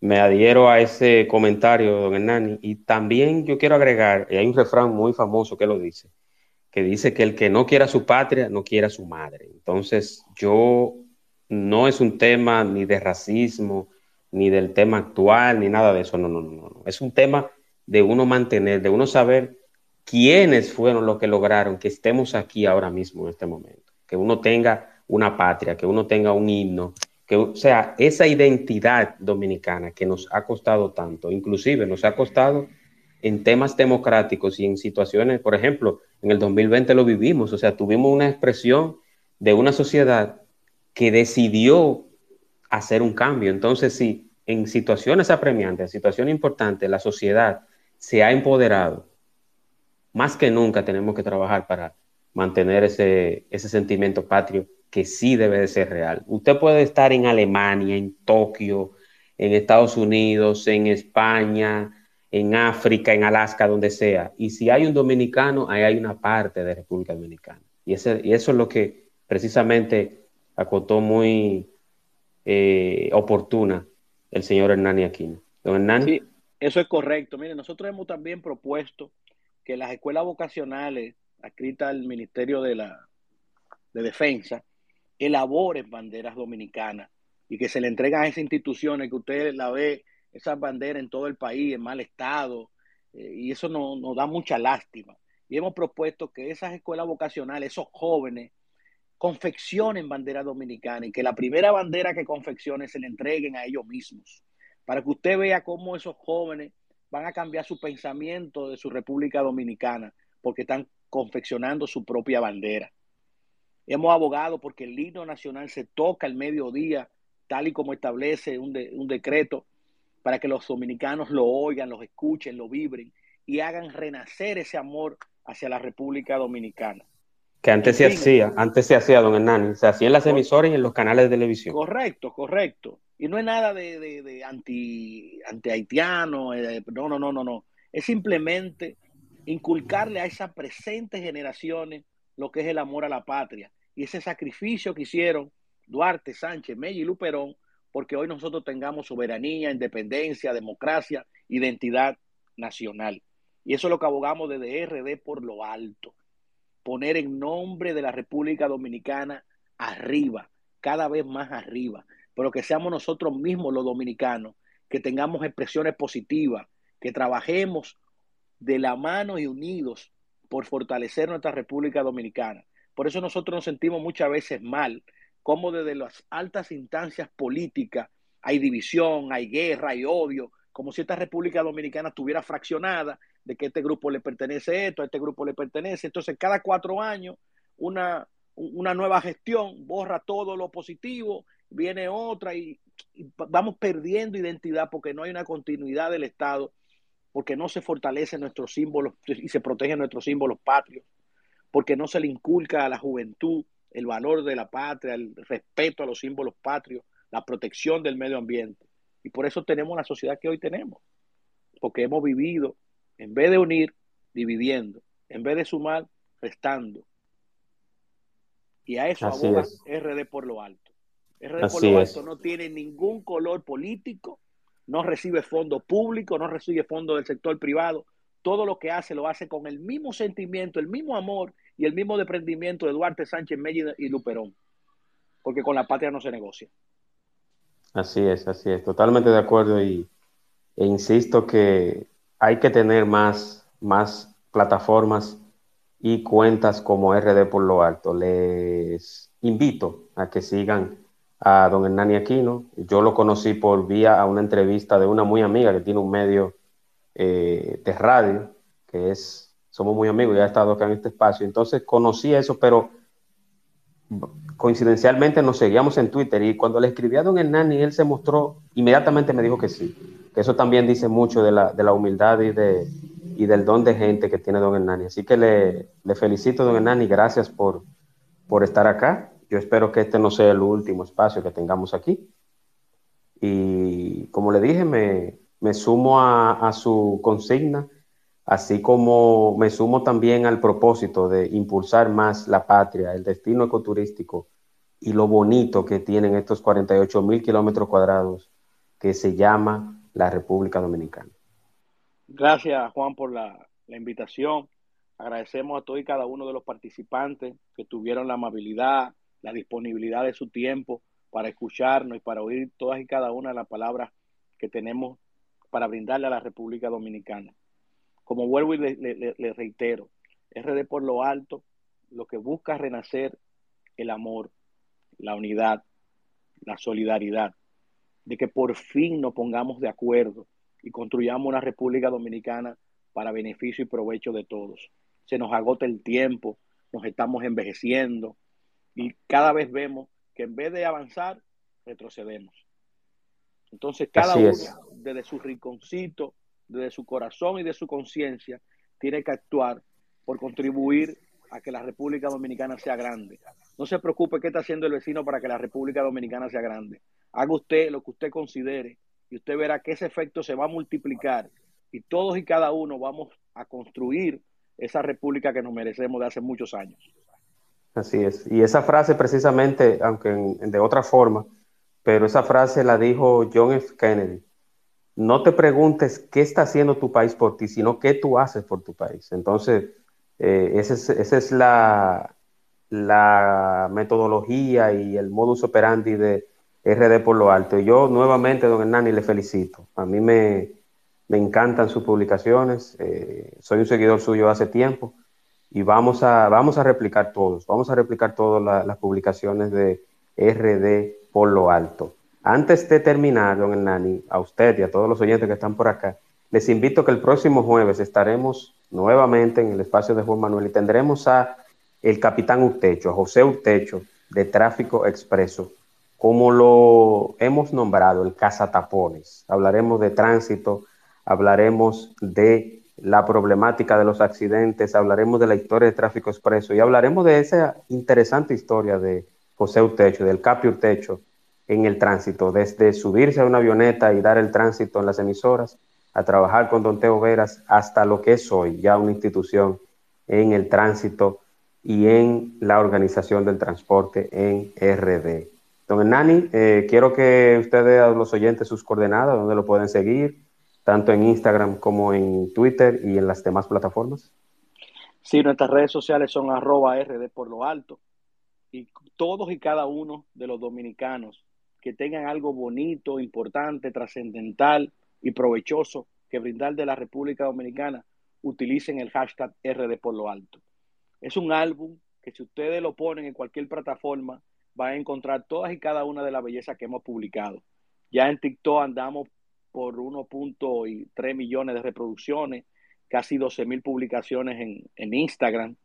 me adhiero a ese comentario, don Hernani, y también yo quiero agregar, y hay un refrán muy famoso que lo dice, que dice que el que no quiera su patria, no quiera su madre. Entonces, yo no es un tema ni de racismo, ni del tema actual, ni nada de eso, no, no, no, no. Es un tema de uno mantener, de uno saber quiénes fueron los que lograron que estemos aquí ahora mismo en este momento, que uno tenga una patria, que uno tenga un himno, que, o sea, esa identidad dominicana que nos ha costado tanto, inclusive nos ha costado en temas democráticos y en situaciones, por ejemplo, en el 2020 lo vivimos, o sea, tuvimos una expresión de una sociedad que decidió hacer un cambio. Entonces, si en situaciones apremiantes, en situaciones importantes, la sociedad se ha empoderado, más que nunca tenemos que trabajar para mantener ese, ese sentimiento patrio que sí debe de ser real. Usted puede estar en Alemania, en Tokio, en Estados Unidos, en España, en África, en Alaska, donde sea. Y si hay un dominicano, ahí hay una parte de República Dominicana. Y, ese, y eso es lo que precisamente acotó muy eh, oportuna el señor Hernani Aquino. Don Hernani. Sí, eso es correcto. Mire, nosotros hemos también propuesto que las escuelas vocacionales adscritas al Ministerio de, la, de Defensa elaboren banderas dominicanas y que se le entreguen a esas instituciones que usted la ve, esas banderas en todo el país, en mal estado, eh, y eso nos da mucha lástima. Y hemos propuesto que esas escuelas vocacionales, esos jóvenes confeccionen bandera dominicana y que la primera bandera que confeccionen se le entreguen a ellos mismos, para que usted vea cómo esos jóvenes van a cambiar su pensamiento de su República Dominicana, porque están confeccionando su propia bandera. Hemos abogado porque el himno nacional se toca al mediodía, tal y como establece un, un decreto, para que los dominicanos lo oigan, los escuchen, lo vibren y hagan renacer ese amor hacia la República Dominicana. Que antes se hacía, antes se hacía, don Hernán, se hacía en las emisoras y en los canales de televisión. Correcto, correcto. Y no es nada de, de, anti, anti haitiano, eh, no, no, no, no, no. Es simplemente inculcarle a esas presentes generaciones lo que es el amor a la patria y ese sacrificio que hicieron Duarte, Sánchez, Mella y Luperón, porque hoy nosotros tengamos soberanía, independencia, democracia, identidad nacional. Y eso es lo que abogamos desde RD por lo alto poner en nombre de la República Dominicana arriba, cada vez más arriba, pero que seamos nosotros mismos los dominicanos, que tengamos expresiones positivas, que trabajemos de la mano y unidos por fortalecer nuestra República Dominicana. Por eso nosotros nos sentimos muchas veces mal, como desde las altas instancias políticas hay división, hay guerra, hay odio, como si esta República Dominicana estuviera fraccionada de que este grupo le pertenece esto, a este grupo le pertenece. Entonces, cada cuatro años, una, una nueva gestión borra todo lo positivo, viene otra y, vamos perdiendo identidad porque no hay una continuidad del Estado, porque no se fortalecen nuestros símbolos y se protegen nuestros símbolos patrios, porque no se le inculca a la juventud el valor de la patria, el respeto a los símbolos patrios, la protección del medio ambiente. Y por eso tenemos la sociedad que hoy tenemos, porque hemos vivido en vez de unir, dividiendo. En vez de sumar, restando. Y a eso aboga RD por lo alto. RD por lo alto no tiene ningún color político, no recibe fondo público, no recibe fondo del sector privado. Todo lo que hace lo hace con el mismo sentimiento, el mismo amor y el mismo desprendimiento de Duarte Sánchez Mella y Luperón. Porque con la patria no se negocia. Así es, así es. Totalmente de acuerdo y, e insisto que hay que tener más, más plataformas y cuentas como RD por lo alto. Les invito a que sigan a don Hernani Aquino. Yo lo conocí por vía a una entrevista de una muy amiga que tiene un medio eh, de radio, que es, somos muy amigos, ya ha estado acá en este espacio. Entonces conocí eso, pero coincidencialmente nos seguíamos en Twitter y cuando le escribí a don Hernani, él se mostró, inmediatamente me dijo que sí eso también dice mucho de la, de la humildad y, de, y del don de gente que tiene don Hernani. Así que le, le felicito, don Hernani, gracias por, por estar acá. Yo espero que este no sea el último espacio que tengamos aquí. Y como le dije, me, me sumo a, su consigna, así como me sumo también al propósito de impulsar más la patria, el destino ecoturístico y lo bonito que tienen estos 48 mil kilómetros cuadrados que se llama la República Dominicana. Gracias, Juan, por la, invitación. Agradecemos a todos y cada uno de los participantes que tuvieron la amabilidad, la disponibilidad de su tiempo para escucharnos y para oír todas y cada una de las palabras que tenemos para brindarle a la República Dominicana. Como vuelvo y le, le reitero, RD por lo alto lo que busca renacer el amor, la unidad, la solidaridad, de que por fin nos pongamos de acuerdo y construyamos una República Dominicana para beneficio y provecho de todos. Se nos agota el tiempo, nos estamos envejeciendo y cada vez vemos que en vez de avanzar, retrocedemos. Entonces, cada uno, desde su rinconcito, desde su corazón y de su conciencia, tiene que actuar por contribuir a que la República Dominicana sea grande. No se preocupe qué está haciendo el vecino para que la República Dominicana sea grande haga usted lo que usted considere y usted verá que ese efecto se va a multiplicar y todos y cada uno vamos a construir esa república que nos merecemos de hace muchos años. Así es. Y esa frase precisamente, aunque de otra forma, pero esa frase la dijo John F. Kennedy. No te preguntes qué está haciendo tu país por ti, sino qué tú haces por tu país. Entonces, eh, esa es, la metodología y el modus operandi de, RD por lo alto. Y yo nuevamente, don Hernani, le felicito. A mí me, encantan sus publicaciones. Eh, soy un seguidor suyo hace tiempo y vamos a, vamos a replicar todos, vamos a replicar todas las publicaciones de RD por lo alto. Antes de terminar, don Hernani, a usted y a todos los oyentes que están por acá, les invito que el próximo jueves estaremos nuevamente en el espacio de Juan Manuel y tendremos a el capitán Urtecho, a José Urtecho de Tráfico Expreso, como lo hemos nombrado, el cazatapones. Hablaremos de tránsito, hablaremos de la problemática de los accidentes, hablaremos de la historia de tráfico expreso y hablaremos de esa interesante historia de José Urtecho, del Capi Urtecho en el tránsito, desde subirse a una avioneta y dar el tránsito en las emisoras, a trabajar con Don Teo Veras, hasta lo que es hoy, ya una institución en el tránsito y en la organización del transporte en RD. Don Hernani, eh, quiero que ustedes a los oyentes sus coordenadas, donde lo pueden seguir, tanto en Instagram como en Twitter y en las demás plataformas? Sí, nuestras redes sociales son arroba RD por lo alto. Y todos y cada uno de los dominicanos que tengan algo bonito, importante, trascendental y provechoso que brindar de la República Dominicana, utilicen el hashtag RD por lo alto. Es un álbum que si ustedes lo ponen en cualquier plataforma, van a encontrar todas y cada una de las bellezas que hemos publicado. Ya en TikTok andamos por 1.3 millones de reproducciones, casi 12 mil publicaciones en, en Instagram.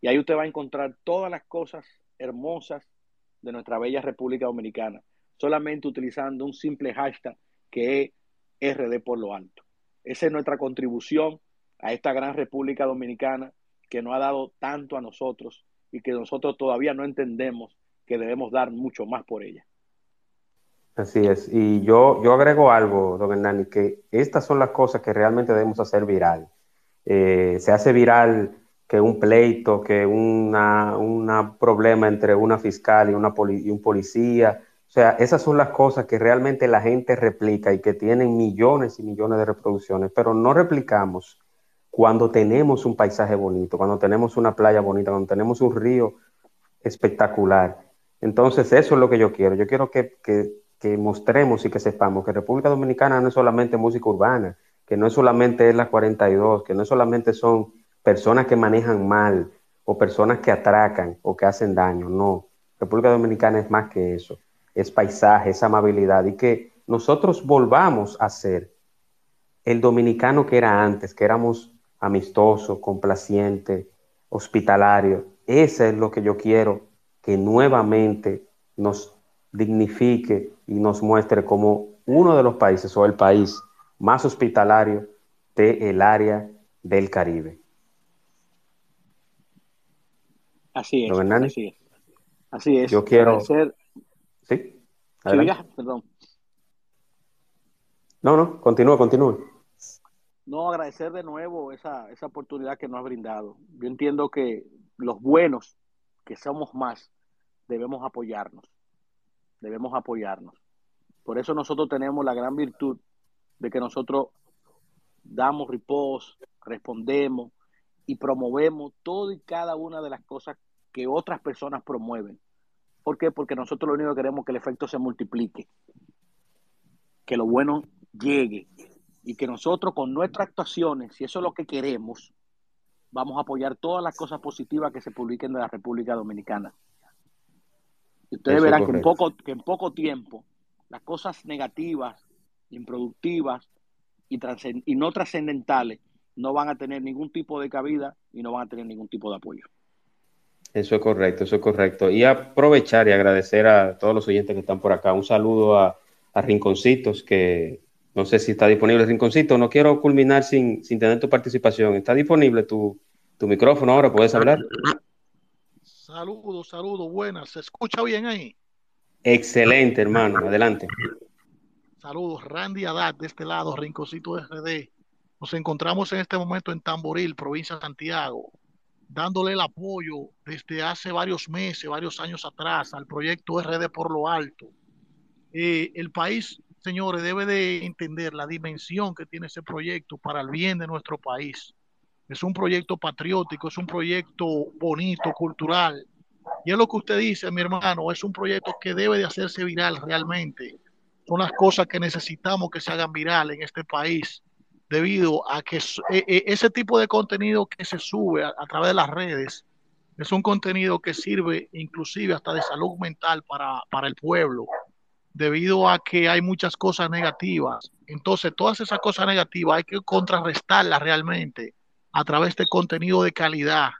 Y ahí usted va a encontrar todas las cosas hermosas de nuestra bella República Dominicana, solamente utilizando un simple hashtag que es RD por lo alto. Esa es nuestra contribución a esta gran República Dominicana que nos ha dado tanto a nosotros y que nosotros todavía no entendemos que debemos dar mucho más por ella. Así es. Y yo, yo agrego algo, don Hernani, que estas son las cosas que realmente debemos hacer viral. Eh, se hace viral que un pleito, que un una problema entre una fiscal y, una y un policía. O sea, esas son las cosas que realmente la gente replica y que tienen millones y millones de reproducciones, pero no replicamos cuando tenemos un paisaje bonito, cuando tenemos una playa bonita, cuando tenemos un río espectacular. Entonces, eso es lo que yo quiero. Yo quiero que, que que mostremos y que sepamos que República Dominicana no es solamente música urbana, que no es solamente es la 42, que no solamente son personas que manejan mal o personas que atracan o que hacen daño, no. República Dominicana es más que eso, es paisaje, es amabilidad y que nosotros volvamos a ser el dominicano que era antes, que éramos amistoso, complaciente, hospitalario. Ese es lo que yo quiero que nuevamente nos dignifique y nos muestre como uno de los países o el país más hospitalario del área del Caribe. Así es. Así es. Así es. Yo quiero. Sí. perdón. No, no, continúa, continúa. No, agradecer de nuevo esa, esa oportunidad que nos ha brindado. Yo entiendo que los buenos, que somos más, debemos apoyarnos debemos apoyarnos. Por eso nosotros tenemos la gran virtud de que nosotros damos reposo, respondemos y promovemos todo y cada una de las cosas que otras personas promueven. ¿Por qué? Porque nosotros lo único que queremos es que el efecto se multiplique, que lo bueno llegue y que nosotros con nuestras actuaciones, si eso es lo que queremos, vamos a apoyar todas las cosas positivas que se publiquen de la República Dominicana ustedes verán que en, poco, que en poco tiempo las cosas negativas, improductivas y, y no trascendentales no van a tener ningún tipo de cabida y no van a tener ningún tipo de apoyo. Eso es correcto, eso es correcto. Y aprovechar y agradecer a todos los oyentes que están por acá. Un saludo a, Rinconcitos, que no sé si está disponible Rinconcito. No quiero culminar sin, sin tener tu participación. ¿Está disponible tu, tu micrófono ahora? ¿Puedes hablar? Saludos, saludos, buenas. ¿Se escucha bien ahí? Excelente, hermano. Adelante. Saludos, Randy Haddad, de este lado, Rinconcito RD. Nos encontramos en este momento en Tamboril, provincia de Santiago, dándole el apoyo desde hace varios meses, varios años atrás, al proyecto RD por lo alto. Eh, el país, señores, debe de entender la dimensión que tiene ese proyecto para el bien de nuestro país es un proyecto patriótico, es un proyecto bonito, cultural. Y es lo que usted dice, mi hermano, es un proyecto que debe de hacerse viral realmente. Son las cosas que necesitamos que se hagan viral en este país debido a que e, e, ese tipo de contenido que se sube a, través de las redes es un contenido que sirve inclusive hasta de salud mental para, para el pueblo, debido a que hay muchas cosas negativas. Entonces, todas esas cosas negativas hay que contrarrestarlas realmente a través de contenido de calidad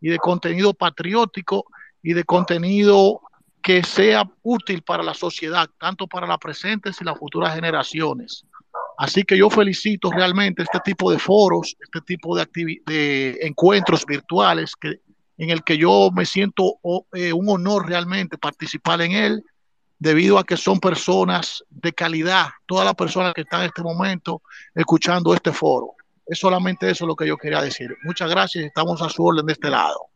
y de contenido patriótico y de contenido que sea útil para la sociedad, tanto para las presentes y las futuras generaciones. Así que yo felicito realmente este tipo de foros, este tipo de, de encuentros virtuales en el que yo me siento eh, un honor realmente participar en él, debido a que son personas de calidad, todas las personas que están en este momento escuchando este foro. Es solamente eso lo que yo quería decir. Muchas gracias, estamos a su orden de este lado.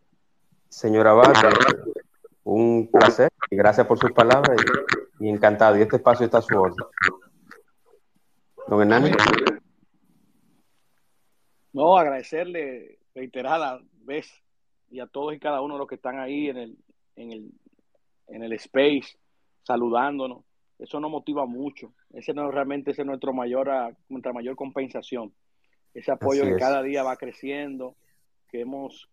Señora Abad, un placer y gracias por sus palabras y, encantado. Y este espacio está a su orden. Don Hernán. No, agradecerle reiterada vez y a todos y cada uno de los que están ahí en el, en el, en el space saludándonos. Eso nos motiva mucho. Ese no realmente es nuestro mayor, nuestra mayor compensación. Ese apoyo que cada día va creciendo, que hemos,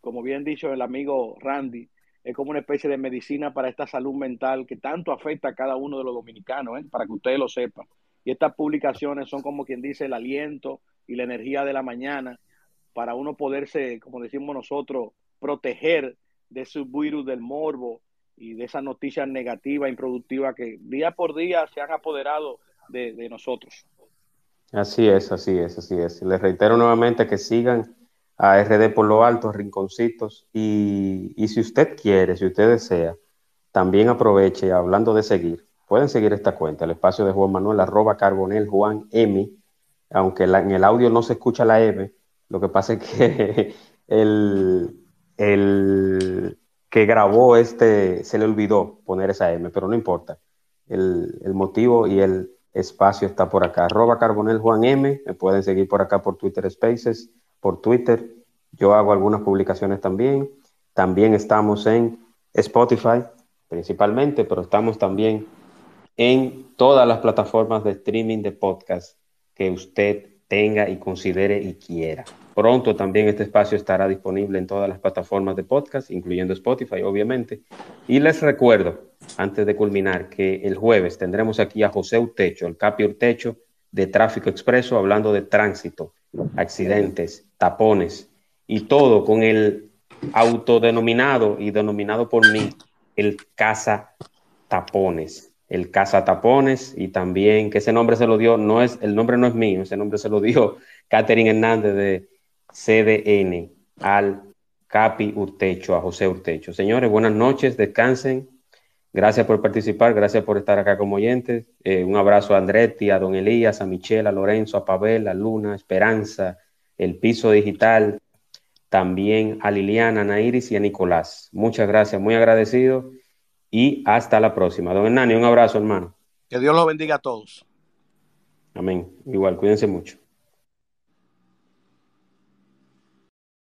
como bien dicho el amigo Randy, es como una especie de medicina para esta salud mental que tanto afecta a cada uno de los dominicanos, ¿eh? para que ustedes lo sepan. Y estas publicaciones son como quien dice el aliento y la energía de la mañana para uno poderse, como decimos nosotros, proteger de ese virus del morbo y de esas noticias negativas, improductivas que día por día se han apoderado de, nosotros. Así es, así es, así es. Les reitero nuevamente que sigan a RD por lo alto, rinconcitos. Y, si usted quiere, si usted desea, también aproveche, hablando de seguir, pueden seguir esta cuenta, el espacio de Juan Manuel, arroba carbonel Juan M, aunque en el audio no se escucha la M, lo que pasa es que el, el que grabó este se le olvidó poner esa M, pero no importa. El, el motivo y el espacio está por acá. Arroba Carbonel Juan M, me pueden seguir por acá por Twitter Spaces por Twitter. Yo hago algunas publicaciones también. También estamos en Spotify principalmente, pero estamos también en todas las plataformas de streaming de podcast que usted tenga y considere y quiera. Pronto también este espacio estará disponible en todas las plataformas de podcast, incluyendo Spotify, obviamente. Y les recuerdo, antes de culminar, que el jueves tendremos aquí a José Utecho, el Capi Utecho de Tráfico Expreso, hablando de tránsito accidentes, tapones y todo con el autodenominado y denominado por mí el Casa Tapones. El Casa Tapones y también que ese nombre se lo dio, no es, el nombre no es mío, ese nombre se lo dio Catherine Hernández de CDN al Capi Urtecho, a José Urtecho. Señores, buenas noches, descansen. Gracias por participar, gracias por estar acá como oyentes. Eh, un abrazo a Andretti, a Don Elías, a Michelle, a Lorenzo, a Pavel, a Luna, Esperanza, el piso digital, también a Liliana, a Nairis y a Nicolás. Muchas gracias, muy agradecido y hasta la próxima. Don Hernani, un abrazo, hermano. Que Dios los bendiga a todos. Amén. Igual, cuídense mucho.